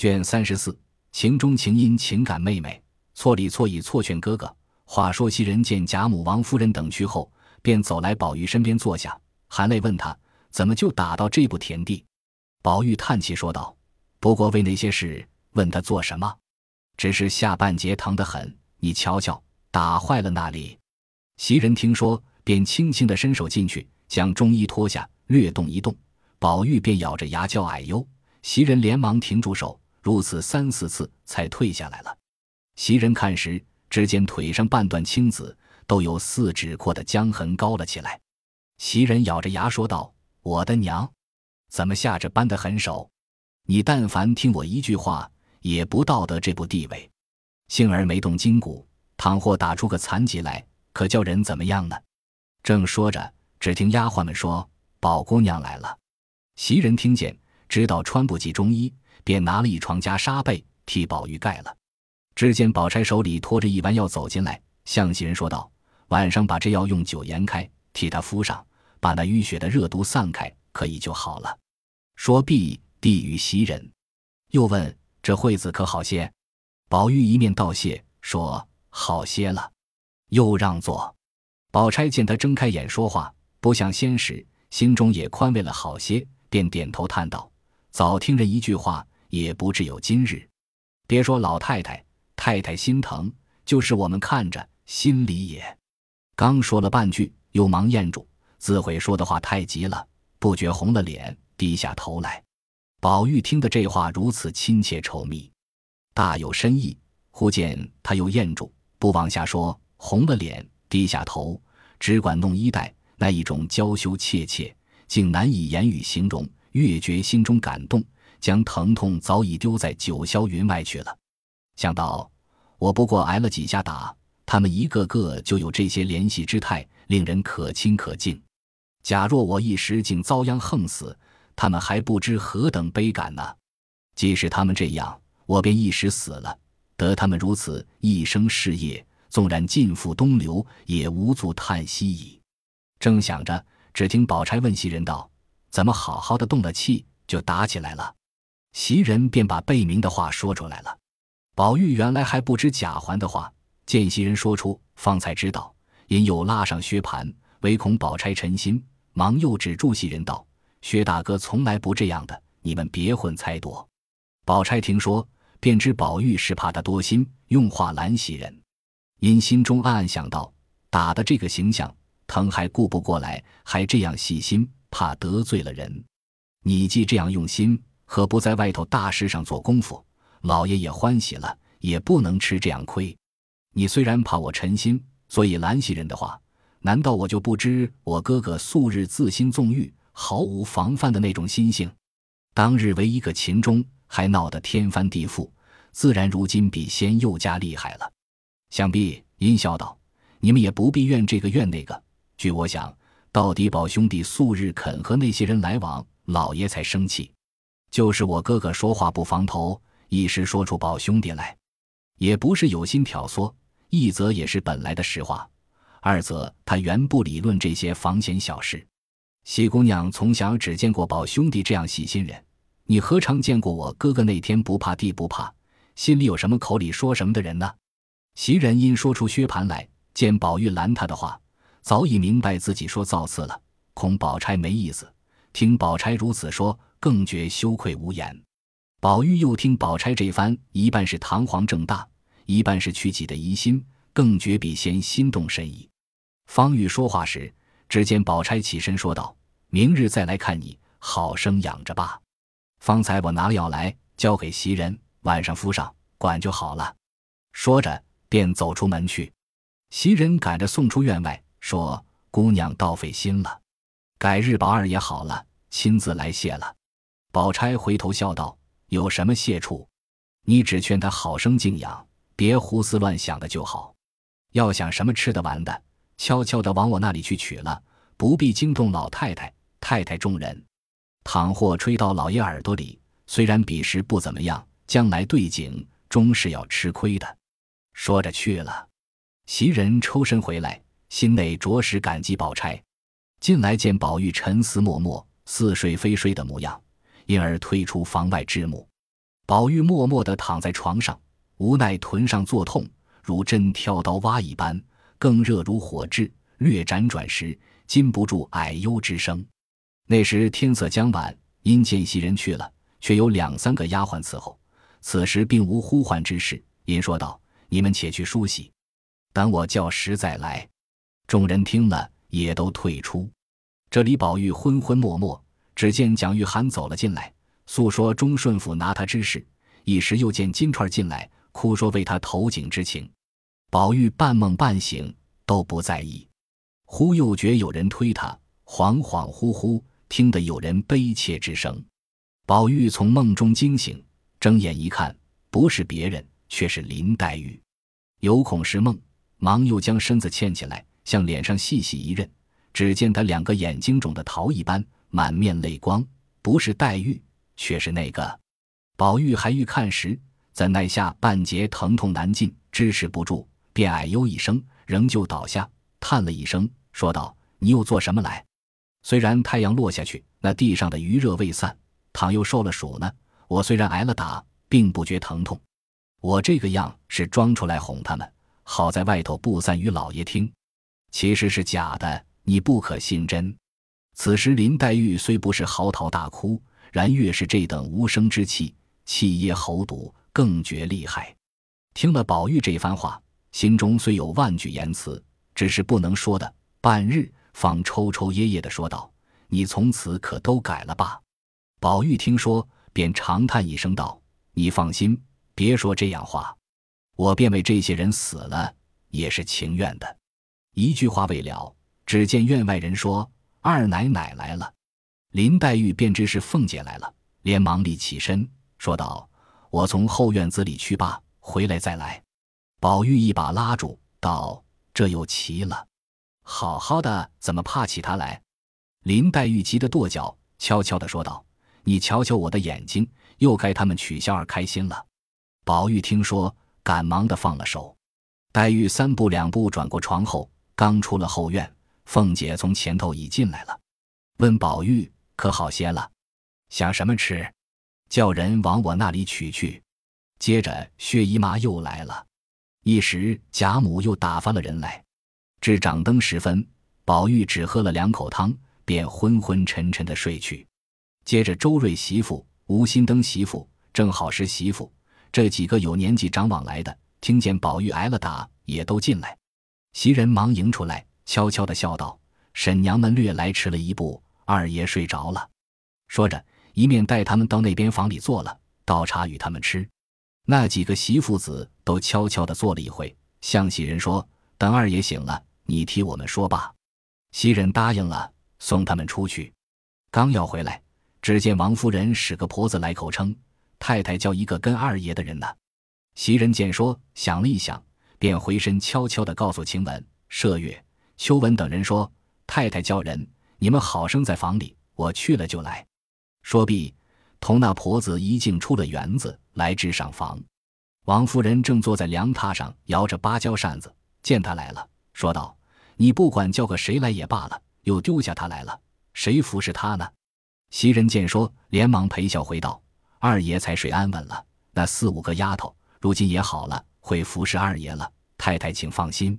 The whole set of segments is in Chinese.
卷三十四，情中情因情感妹妹，错里错意错劝哥哥。话说袭人见贾母、王夫人等去后，便走来宝玉身边坐下，含泪问他怎么就打到这步田地。宝玉叹气说道：“不过为那些事，问他做什么？只是下半截疼得很，你瞧瞧，打坏了那里。”袭人听说，便轻轻的伸手进去，将中衣脱下，略动一动，宝玉便咬着牙叫哎呦。袭人连忙停住手，如此三四次才退下来了。袭人看时。只见腿上半段青紫，都有四指阔的僵痕高了起来。袭人咬着牙说道：“我的娘，怎么下着般的狠手？你但凡听我一句话，也不到得这步地位。幸而没动筋骨，倘或打出个残疾来，可叫人怎么样呢？”正说着，只听丫鬟们说：“宝姑娘来了。”袭人听见，知道穿不及中衣，便拿了一床加纱被替宝玉盖了。只见宝钗手里托着一丸药走进来，向袭人说道：“晚上把这药用酒研开，替他敷上，把那淤血的热毒散开，可以就好了。”说毕，递与袭人，又问：“这惠子可好些？”宝玉一面道谢，说：“好些了。”又让座。宝钗见他睁开眼说话，不像先时，心中也宽慰了好些，便点头叹道：“早听人一句话，也不至有今日。别说老太太。”太太心疼，就是我们看着心里也。刚说了半句，又忙咽住，自悔说的话太急了，不觉红了脸，低下头来。宝玉听得这话如此亲切稠密，大有深意。忽见他又咽住，不往下说，红了脸，低下头，只管弄衣带，那一种娇羞怯怯，竟难以言语形容。越觉心中感动，将疼痛早已丢在九霄云外去了。想到，我不过挨了几下打，他们一个个就有这些怜惜之态，令人可亲可敬。假若我一时竟遭殃横死，他们还不知何等悲感呢。即使他们这样，我便一时死了，得他们如此一生事业，纵然尽付东流，也无足叹息矣。正想着，只听宝钗问袭人道：“怎么好好的动了气，就打起来了？”袭人便把贝明的话说出来了。宝玉原来还不知贾环的话，见袭人说出，方才知道，因又拉上薛蟠，唯恐宝钗沉心，忙又止住袭人道：“薛大哥从来不这样的，你们别混猜多。”宝钗听说，便知宝玉是怕他多心，用话拦袭人，因心中暗暗想到：打的这个形象，疼还顾不过来，还这样细心，怕得罪了人。你既这样用心，可不在外头大事上做功夫？老爷也欢喜了，也不能吃这样亏。你虽然怕我沉心，所以拦袭人的话，难道我就不知我哥哥素日自心纵欲，毫无防范的那种心性？当日为一个秦钟，还闹得天翻地覆，自然如今比先又加厉害了。想必阴笑道：“你们也不必怨这个怨那个。据我想，到底宝兄弟素日肯和那些人来往，老爷才生气。就是我哥哥说话不防头。”一时说出宝兄弟来，也不是有心挑唆；一则也是本来的实话；二则他原不理论这些房闲小事。喜姑娘从小只见过宝兄弟这样细心人，你何尝见过我哥哥那天不怕地不怕，心里有什么口里说什么的人呢？袭人因说出薛蟠来，见宝玉拦他的话，早已明白自己说造次了，恐宝钗没意思。听宝钗如此说，更觉羞愧无言。宝玉又听宝钗这番，一半是堂皇正大，一半是去己的疑心，更觉比先心动深矣。方玉说话时，只见宝钗起身说道：“明日再来看你，好生养着吧。方才我拿了药来，交给袭人，晚上敷上，管就好了。”说着，便走出门去。袭人赶着送出院外，说：“姑娘倒费心了，改日宝二爷好了，亲自来谢了。”宝钗回头笑道。有什么谢处？你只劝他好生静养，别胡思乱想的就好。要想什么吃的玩的，悄悄的往我那里去取了，不必惊动老太太、太太众人。倘或吹到老爷耳朵里，虽然彼时不怎么样，将来对景终是要吃亏的。说着去了。袭人抽身回来，心内着实感激宝钗。进来见宝玉沉思默默、似睡非睡的模样。因而退出房外之母。宝玉默默地躺在床上，无奈臀上作痛，如针挑刀挖一般，更热如火炙。略辗转时，禁不住唉忧之声。那时天色将晚，因见袭人去了，却有两三个丫鬟伺候。此时并无呼唤之事，因说道：“你们且去梳洗，等我叫时再来。”众人听了，也都退出。这里宝玉昏昏默默，只见蒋玉菡走了进来。诉说忠顺府拿他之事，一时又见金钏进来，哭说为他投井之情。宝玉半梦半醒，都不在意。忽又觉有人推他，恍恍惚惚听得有人悲切之声。宝玉从梦中惊醒，睁眼一看，不是别人，却是林黛玉。有恐是梦，忙又将身子欠起来，向脸上细细一认，只见他两个眼睛肿得桃一般，满面泪光，不是黛玉。却是那个，宝玉还欲看时，怎奈下半截疼痛难禁，支持不住，便哎呦一声，仍旧倒下，叹了一声，说道：“你又做什么来？虽然太阳落下去，那地上的余热未散，倘又受了暑呢？我虽然挨了打，并不觉疼痛。我这个样是装出来哄他们，好在外头不散与老爷听。其实是假的，你不可信真。”此时林黛玉虽不是嚎啕大哭。然越是这等无声之气，气噎喉堵，更觉厉害。听了宝玉这番话，心中虽有万句言辞，只是不能说的。半日，方抽抽噎噎的说道：“你从此可都改了吧？”宝玉听说，便长叹一声道：“你放心，别说这样话，我便为这些人死了，也是情愿的。”一句话未了，只见院外人说：“二奶奶来了。”林黛玉便知是凤姐来了，连忙立起身，说道：“我从后院子里去罢，回来再来。”宝玉一把拉住，道：“这又奇了，好好的怎么怕起他来？”林黛玉急得跺脚，悄悄的说道：“你瞧瞧我的眼睛，又该他们取笑而开心了。”宝玉听说，赶忙的放了手。黛玉三步两步转过床后，刚出了后院，凤姐从前头已进来了，问宝玉。可好些了，想什么吃？叫人往我那里取去。接着薛姨妈又来了，一时贾母又打发了人来。至掌灯时分，宝玉只喝了两口汤，便昏昏沉沉的睡去。接着周瑞媳妇、吴心登媳妇、正好是媳妇这几个有年纪长往来的，听见宝玉挨了打，也都进来。袭人忙迎出来，悄悄的笑道：“婶娘们略来迟了一步。”二爷睡着了，说着，一面带他们到那边房里坐了，倒茶与他们吃。那几个媳妇子都悄悄地坐了一会，向袭人说：“等二爷醒了，你替我们说吧。”袭人答应了，送他们出去。刚要回来，只见王夫人使个婆子来口称：“太太叫一个跟二爷的人呢。”袭人见说，想了一想，便回身悄悄地告诉晴雯、麝月、秋文等人说：“太太叫人。”你们好生在房里，我去了就来。说毕，同那婆子一径出了园子，来至上房。王夫人正坐在凉榻上摇着芭蕉扇子，见他来了，说道：“你不管叫个谁来也罢了，又丢下他来了，谁服侍他呢？”袭人见说，连忙陪笑回道：“二爷才睡安稳了，那四五个丫头如今也好了，会服侍二爷了。太太请放心，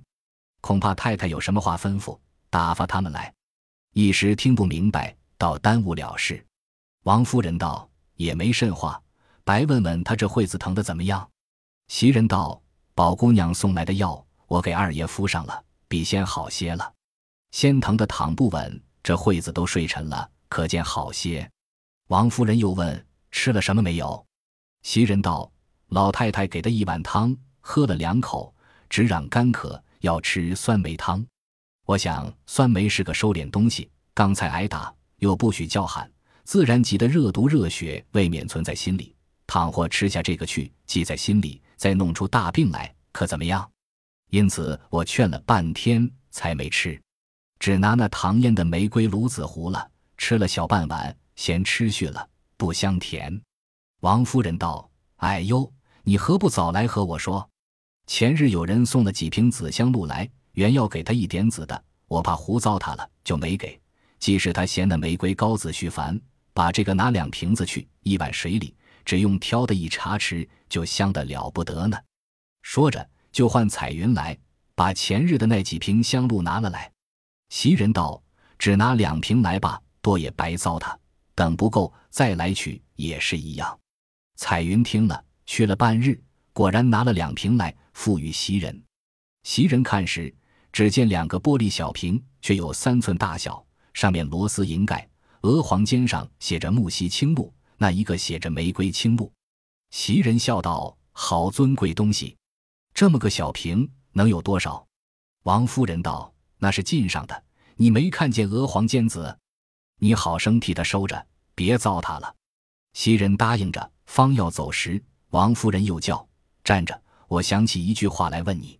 恐怕太太有什么话吩咐，打发他们来。”一时听不明白，倒耽误了事。王夫人道：“也没甚话，白问问他这会子疼的怎么样。”袭人道：“宝姑娘送来的药，我给二爷敷上了，比先好些了。先疼的躺不稳，这会子都睡沉了，可见好些。”王夫人又问：“吃了什么没有？”袭人道：“老太太给的一碗汤，喝了两口，只嚷干渴，要吃酸梅汤。”我想酸梅是个收敛东西，刚才挨打又不许叫喊，自然急得热毒热血未免存在心里。倘或吃下这个去，记在心里，再弄出大病来，可怎么样？因此我劝了半天才没吃，只拿那唐烟的玫瑰芦子糊了，吃了小半碗，嫌吃续了，不香甜。王夫人道：“哎呦，你何不早来和我说？前日有人送了几瓶紫香露来。”原要给他一点紫的，我怕胡糟蹋了，就没给。即使他嫌那玫瑰膏子虚烦，把这个拿两瓶子去，一碗水里，只用挑的一茶匙就香得了不得呢。说着，就唤彩云来，把前日的那几瓶香露拿了来。袭人道：“只拿两瓶来吧，多也白糟蹋。等不够再来取也是一样。”彩云听了，去了半日，果然拿了两瓶来，付与袭人。袭人看时，只见两个玻璃小瓶，却有三寸大小，上面螺丝银盖，鹅黄尖上写着木樨青露，那一个写着玫瑰青露。袭人笑道：“好尊贵东西，这么个小瓶能有多少？”王夫人道：“那是进上的，你没看见鹅黄尖子？你好生替他收着，别糟蹋了。”袭人答应着，方要走时，王夫人又叫：“站着，我想起一句话来问你。”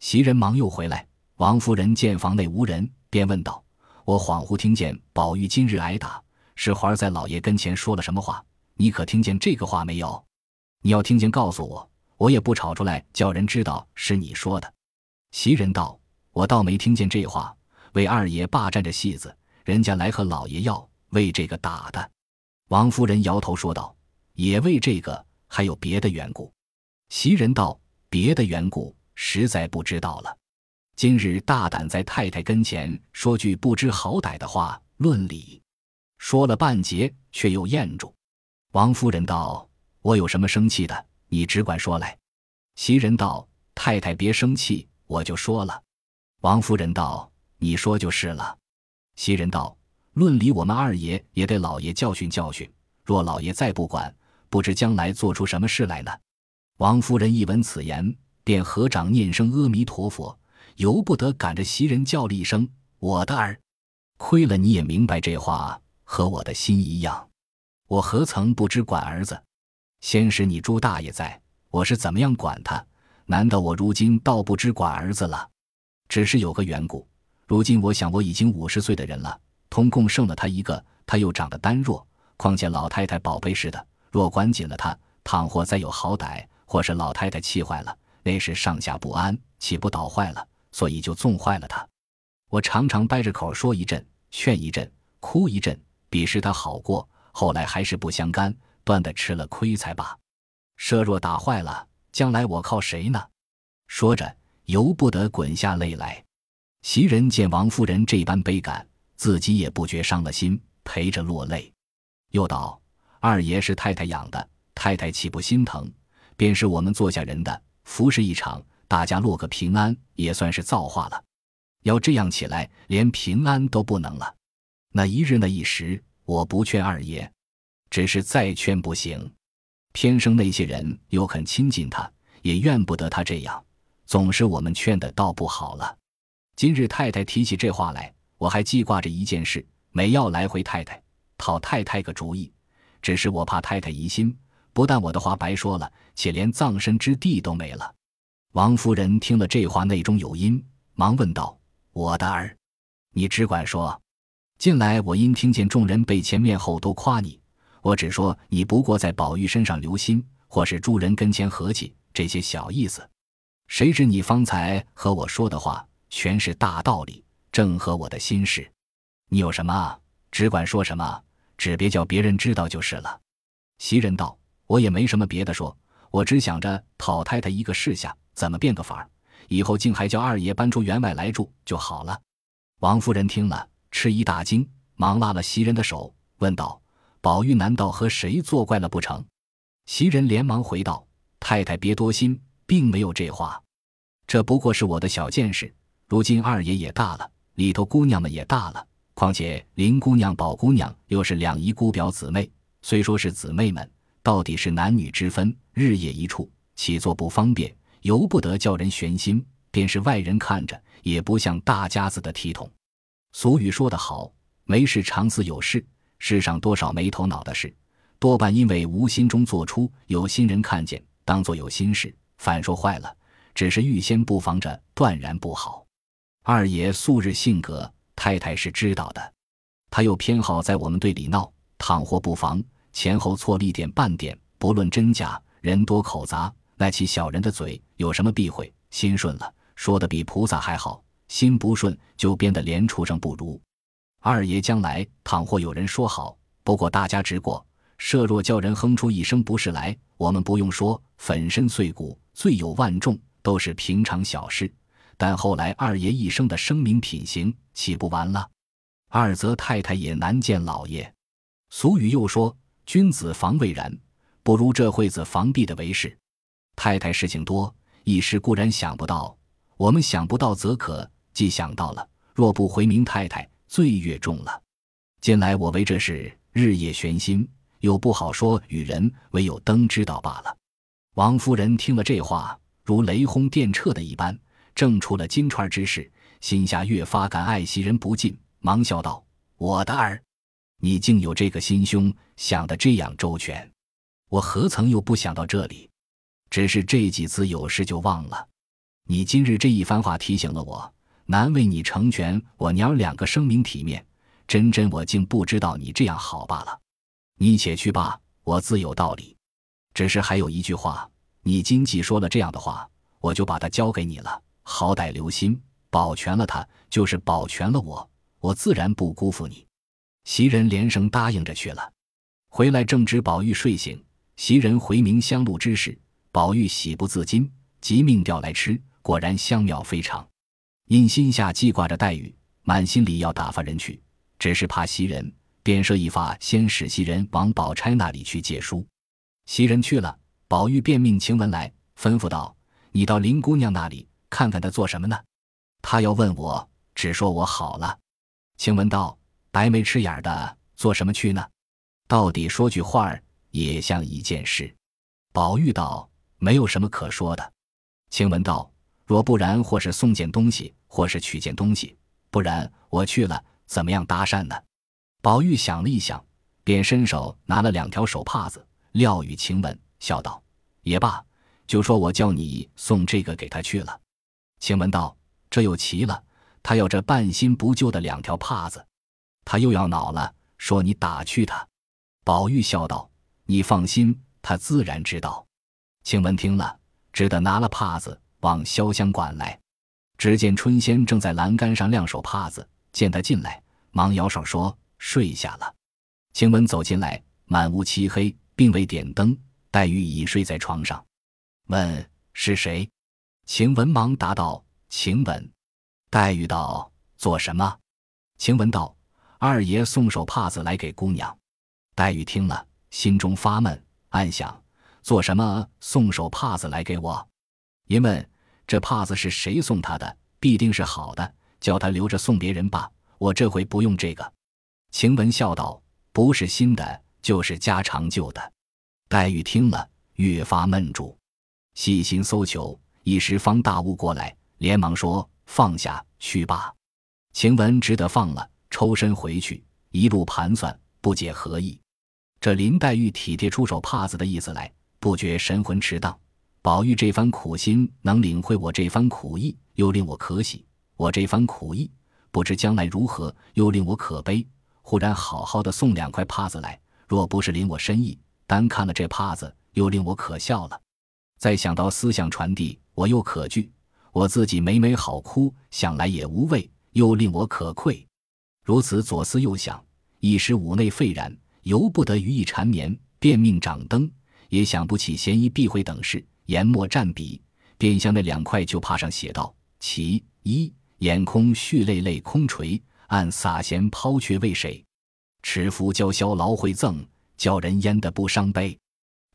袭人忙又回来。王夫人见房内无人，便问道：“我恍惚听见宝玉今日挨打，是环儿在老爷跟前说了什么话？你可听见这个话没有？你要听见，告诉我，我也不吵出来，叫人知道是你说的。”袭人道：“我倒没听见这话，为二爷霸占着戏子，人家来和老爷要，为这个打的。”王夫人摇头说道：“也为这个，还有别的缘故。”袭人道：“别的缘故，实在不知道了。”今日大胆在太太跟前说句不知好歹的话，论理，说了半截，却又咽住。王夫人道：“我有什么生气的？你只管说来。”袭人道：“太太别生气，我就说了。”王夫人道：“你说就是了。”袭人道：“论理，我们二爷也得老爷教训教训。若老爷再不管，不知将来做出什么事来呢？”王夫人一闻此言，便合掌念声阿弥陀佛。由不得赶着袭人叫了一声：“我的儿，亏了你也明白这话和我的心一样。我何曾不知管儿子？先是你朱大爷在，我是怎么样管他？难道我如今倒不知管儿子了？只是有个缘故。如今我想我已经五十岁的人了，通共剩了他一个，他又长得单弱，况且老太太宝贝似的，若管紧了他，倘或再有好歹，或是老太太气坏了，那时上下不安，岂不倒坏了？”所以就纵坏了他，我常常掰着口说一阵，劝一阵，哭一阵，比试他好过，后来还是不相干，断的吃了亏才罢。设若打坏了，将来我靠谁呢？说着，由不得滚下泪来。袭人见王夫人这般悲感，自己也不觉伤了心，陪着落泪。又道：“二爷是太太养的，太太岂不心疼？便是我们做下人的，服侍一场。”大家落个平安，也算是造化了。要这样起来，连平安都不能了。那一日那一时，我不劝二爷，只是再劝不行。偏生那些人又肯亲近他，也怨不得他这样。总是我们劝的，倒不好了。今日太太提起这话来，我还记挂着一件事，没要来回太太讨太太个主意。只是我怕太太疑心，不但我的话白说了，且连葬身之地都没了。王夫人听了这话，内中有因，忙问道：“我的儿，你只管说。近来我因听见众人背前面后都夸你，我只说你不过在宝玉身上留心，或是诸人跟前和气，这些小意思。谁知你方才和我说的话，全是大道理，正合我的心事。你有什么，只管说什么，只别叫别人知道就是了。”袭人道：“我也没什么别的说，我只想着讨太太一个示下。”怎么变个法儿？以后竟还叫二爷搬出员外来住就好了。王夫人听了，吃一大惊，忙拉了袭人的手，问道：“宝玉难道和谁作怪了不成？”袭人连忙回道：“太太别多心，并没有这话，这不过是我的小见识。如今二爷也大了，里头姑娘们也大了，况且林姑娘、宝姑娘又是两姨姑表姊妹，虽说是姊妹们，到底是男女之分，日夜一处，起坐不方便。”由不得叫人悬心，便是外人看着也不像大家子的体统。俗语说得好，没事常思有事。世上多少没头脑的事，多半因为无心中做出，有心人看见，当做有心事，反说坏了。只是预先布防着，断然不好。二爷素日性格，太太是知道的。他又偏好在我们队里闹，倘或不防，前后错了一点半点，不论真假，人多口杂。那起小人的嘴，有什么避讳？心顺了，说的比菩萨还好；心不顺，就变得连畜生不如。二爷将来倘或有人说好，不过大家直过，设若叫人哼出一声不是来，我们不用说，粉身碎骨、罪有万重，都是平常小事。但后来二爷一生的生命品行，岂不完了？二则太太也难见老爷。俗语又说：“君子防未然，不如这惠子防弊的为是。”太太事情多，一时固然想不到。我们想不到则可，既想到了，若不回明太太，罪越重了。近来我为这事日夜悬心，又不好说与人，唯有登知道罢了。王夫人听了这话，如雷轰电掣的一般，正出了金钏之事，心下越发感爱袭人不尽，忙笑道：“我的儿，你竟有这个心胸，想得这样周全，我何曾又不想到这里？只是这几次有事就忘了。”你今日这一番话提醒了我，难为你成全我娘两个生命体面，真真我竟不知道你这样好罢了。你且去吧，我自有道理。只是还有一句话，你今既说了这样的话，我就把它交给你了。好歹留心保全了他，就是保全了我，我自然不辜负你。袭人连声答应着去了。回来正值宝玉睡醒，袭人回明香露之事，宝玉喜不自禁，即命调来吃。果然香妙非常，因心下记挂着黛玉，满心里要打发人去，只是怕袭人，便设一法，先使袭人往宝钗那里去借书。袭人去了，宝玉便命晴雯来，吩咐道：“你到林姑娘那里看看她做什么呢？她要问我，只说我好了。”晴雯道：“白眉吃眼的，做什么去呢？到底说句话儿，也像一件事。”宝玉道：“没有什么可说的。”晴雯道。若不然，或是送件东西，或是取件东西，不然我去了，怎么样搭讪呢？宝玉想了一想，便伸手拿了两条手帕子，撂与晴雯，笑道：“也罢，就说我叫你送这个给他去了。”晴雯道：“这又奇了，他要这半新不旧的两条帕子，他又要恼了，说你打趣他。”宝玉笑道：“你放心，他自然知道。”晴雯听了，只得拿了帕子。往潇湘馆来，只见春仙正在栏杆上晾手帕子，见他进来，忙摇手说：“睡下了。”晴雯走进来，满屋漆黑，并未点灯，黛玉已睡在床上，问是谁？晴雯忙答道：“晴雯。”黛玉道：“做什么？”晴雯道：“二爷送手帕子来给姑娘。”黛玉听了，心中发闷，暗想：“做什么送手帕子来给我？”因问。这帕子是谁送他的？必定是好的，叫他留着送别人吧。我这回不用这个。晴雯笑道：“不是新的，就是家常旧的。”黛玉听了，越发闷住，细心搜求，一时方大悟过来，连忙说：“放下去吧。”晴雯只得放了，抽身回去，一路盘算，不解何意。这林黛玉体贴出手帕子的意思来，不觉神魂迟荡。宝玉这番苦心能领会我这番苦意，又令我可喜；我这番苦意不知将来如何，又令我可悲。忽然好好的送两块帕子来，若不是领我深意，单看了这帕子，又令我可笑了。再想到思想传递，我又可惧；我自己每每好哭，想来也无味，又令我可愧。如此左思右想，一时五内沸然，由不得余意缠绵，便命掌灯，也想不起嫌疑避讳等事。研墨蘸笔，便向那两块旧帕上写道：“其一，眼空蓄泪泪空垂，暗洒闲抛却为谁？持服娇绡劳会赠，叫人焉得不伤悲？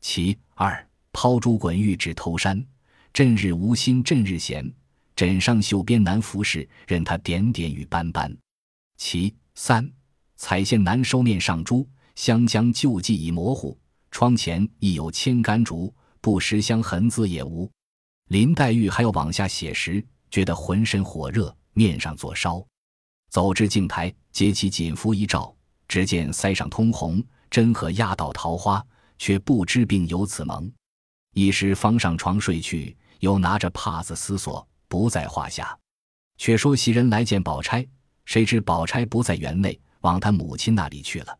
其二，抛珠滚玉指头山，朕日无心朕日闲，枕上绣边难服侍，任他点点与斑斑。其三，彩线难收面上珠，香江旧迹已模糊，窗前亦有千竿竹。”不识香痕字也无，林黛玉还要往下写时，觉得浑身火热，面上作烧。走至镜台，揭起锦服一照，只见腮上通红，真和压倒桃花，却不知病由此萌。一时方上床睡去，又拿着帕子思索，不在话下。却说袭人来见宝钗，谁知宝钗不在园内，往她母亲那里去了。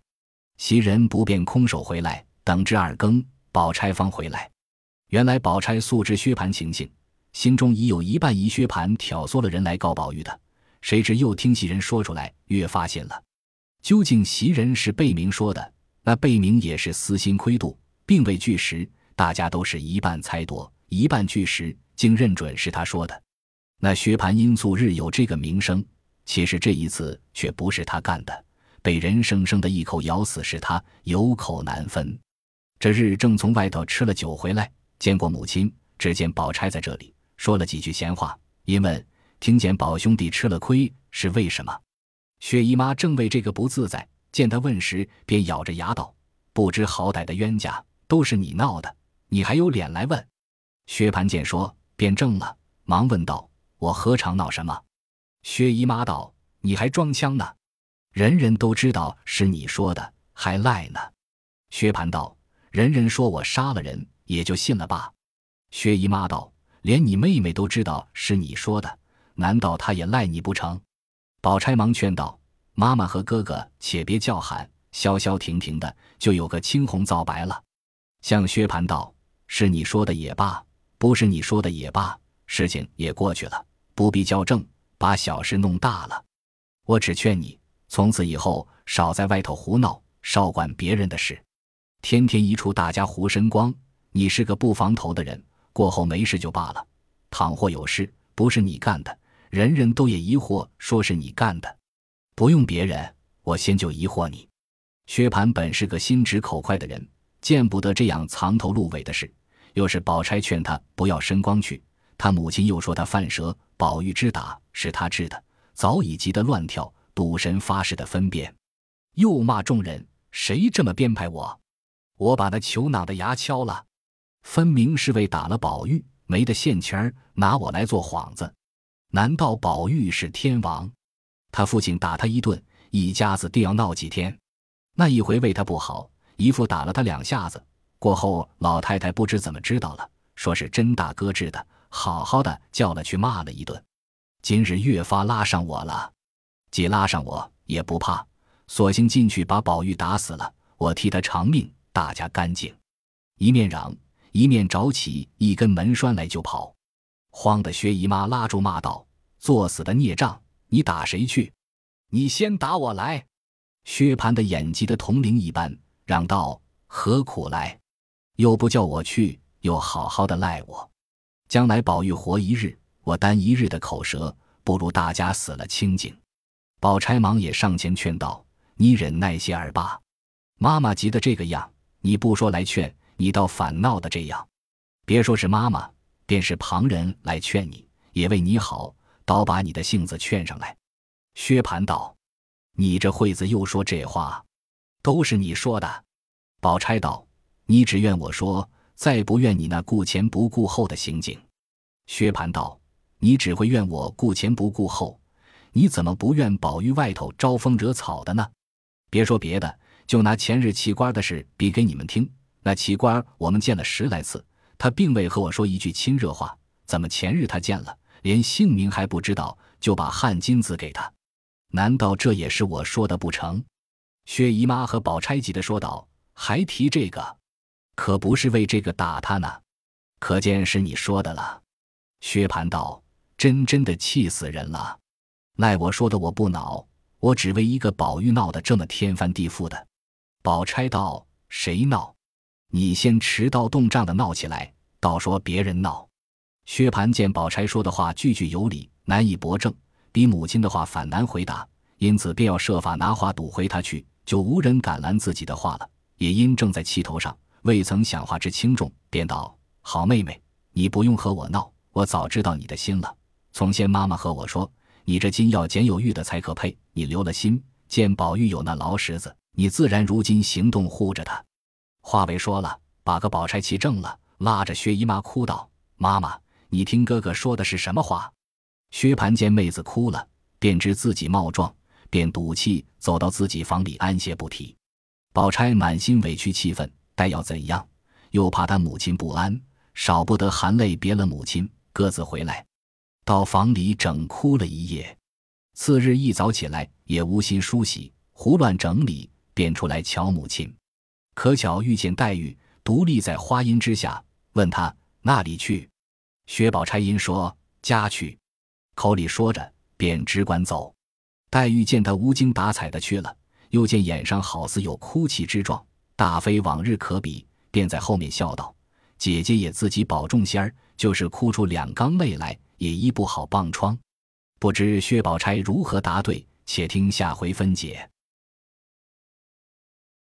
袭人不便空手回来，等至二更，宝钗方回来。原来宝钗素知薛蟠情形，心中已有一半疑薛蟠挑唆了人来告宝玉的，谁知又听袭人说出来，越发现了。究竟袭人是背明说的，那贝明也是私心亏度，并未据实，大家都是一半猜度，一半据实，竟认准是他说的。那薛蟠因素日有这个名声，其实这一次却不是他干的，被人生生的一口咬死是他，有口难分。这日正从外头吃了酒回来，见过母亲，只见宝钗在这里，说了几句闲话。因问：“听见宝兄弟吃了亏，是为什么？”薛姨妈正为这个不自在，见他问时，便咬着牙道：“不知好歹的冤家，都是你闹的，你还有脸来问？”薛蟠见说，便怔了，忙问道：“我何尝闹什么？”薛姨妈道：“你还装腔呢？人人都知道是你说的，还赖呢。”薛蟠道。人人说我杀了人，也就信了吧。薛姨妈道：“连你妹妹都知道是你说的，难道她也赖你不成？”宝钗忙劝道：“妈妈和哥哥，且别叫喊，消消停停的，就有个青红皂白了。”向薛蟠道：“是你说的也罢，不是你说的也罢，事情也过去了，不必较正，把小事弄大了。我只劝你，从此以后少在外头胡闹，少管别人的事。”天天一处大家胡申光，你是个不防头的人，过后没事就罢了。倘或有事，不是你干的，人人都也疑惑，说是你干的。不用别人，我先就疑惑你。薛蟠本是个心直口快的人，见不得这样藏头露尾的事。又是宝钗劝他不要申光去，他母亲又说他犯蛇，宝玉之打是他治的，早已急得乱跳，赌神发誓的分辨，又骂众人：谁这么编排我？我把那球囊的牙敲了，分明是为打了宝玉，没得现钱儿，拿我来做幌子。难道宝玉是天王？他父亲打他一顿，一家子定要闹几天。那一回为他不好，姨父打了他两下子。过后老太太不知怎么知道了，说是甄大哥治的，好好的叫了去骂了一顿。今日越发拉上我了，既拉上我也不怕，索性进去把宝玉打死了，我替他偿命。大家干净，一面嚷，一面找起一根门栓来就跑。慌的薛姨妈拉住骂道：“作死的孽障，你打谁去？你先打我来！”薛蟠的眼急得铜铃一般，嚷道：“何苦来？又不叫我去，又好好的赖我。将来宝玉活一日，我担一日的口舌，不如大家死了清净。”宝钗忙也上前劝道：“你忍耐些儿罢。妈妈急得这个样。”你不说来劝，你倒反闹的这样。别说是妈妈，便是旁人来劝你，也为你好，倒把你的性子劝上来。薛蟠道：“你这惠子又说这话，都是你说的。”宝钗道：“你只怨我说，再不怨你那顾前不顾后的行径。”薛蟠道：“你只会怨我顾前不顾后，你怎么不怨宝玉外头招风惹草的呢？别说别的。”就拿前日齐官的事比给你们听。那齐官我们见了十来次，他并未和我说一句亲热话。怎么前日他见了，连姓名还不知道，就把汗巾子给他？难道这也是我说的不成？薛姨妈和宝钗急的说道：“还提这个，可不是为这个打他呢？可见是你说的了。”薛蟠道：“真真的气死人了！赖我说的我不恼，我只为一个宝玉闹得这么天翻地覆的。”宝钗道：“谁闹？你先持刀动杖的闹起来，倒说别人闹。”薛蟠见宝钗说的话句句有理，难以驳正，比母亲的话反难回答，因此便要设法拿话堵回他去，就无人敢拦自己的话了。也因正在气头上，未曾想话之轻重，便道：“好妹妹，你不用和我闹，我早知道你的心了。从前妈妈和我说，你这金要捡有玉的才可配。你留了心，见宝玉有那劳什子。”你自然如今行动护着他，话未说了，把个宝钗气正了，拉着薛姨妈哭道：“妈妈，你听哥哥说的是什么话？”薛蟠见妹子哭了，便知自己冒撞，便赌气走到自己房里安歇不提。宝钗满心委屈气愤，待要怎样，又怕他母亲不安，少不得含泪别了母亲，各自回来，到房里整哭了一夜。次日一早起来，也无心梳洗，胡乱整理。便出来瞧母亲，可巧遇见黛玉独立在花荫之下，问他那里去。薛宝钗因说家去，口里说着便只管走。黛玉见他无精打采的去了，又见眼上好似有哭泣之状，大非往日可比，便在后面笑道：“姐姐也自己保重些儿，就是哭出两缸泪来，也医不好棒疮。”不知薛宝钗如何答对，且听下回分解。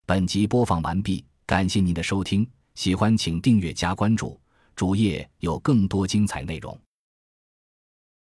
本集播放完毕，感谢您的收听，喜欢请订阅加关注，主页有更多精彩内容。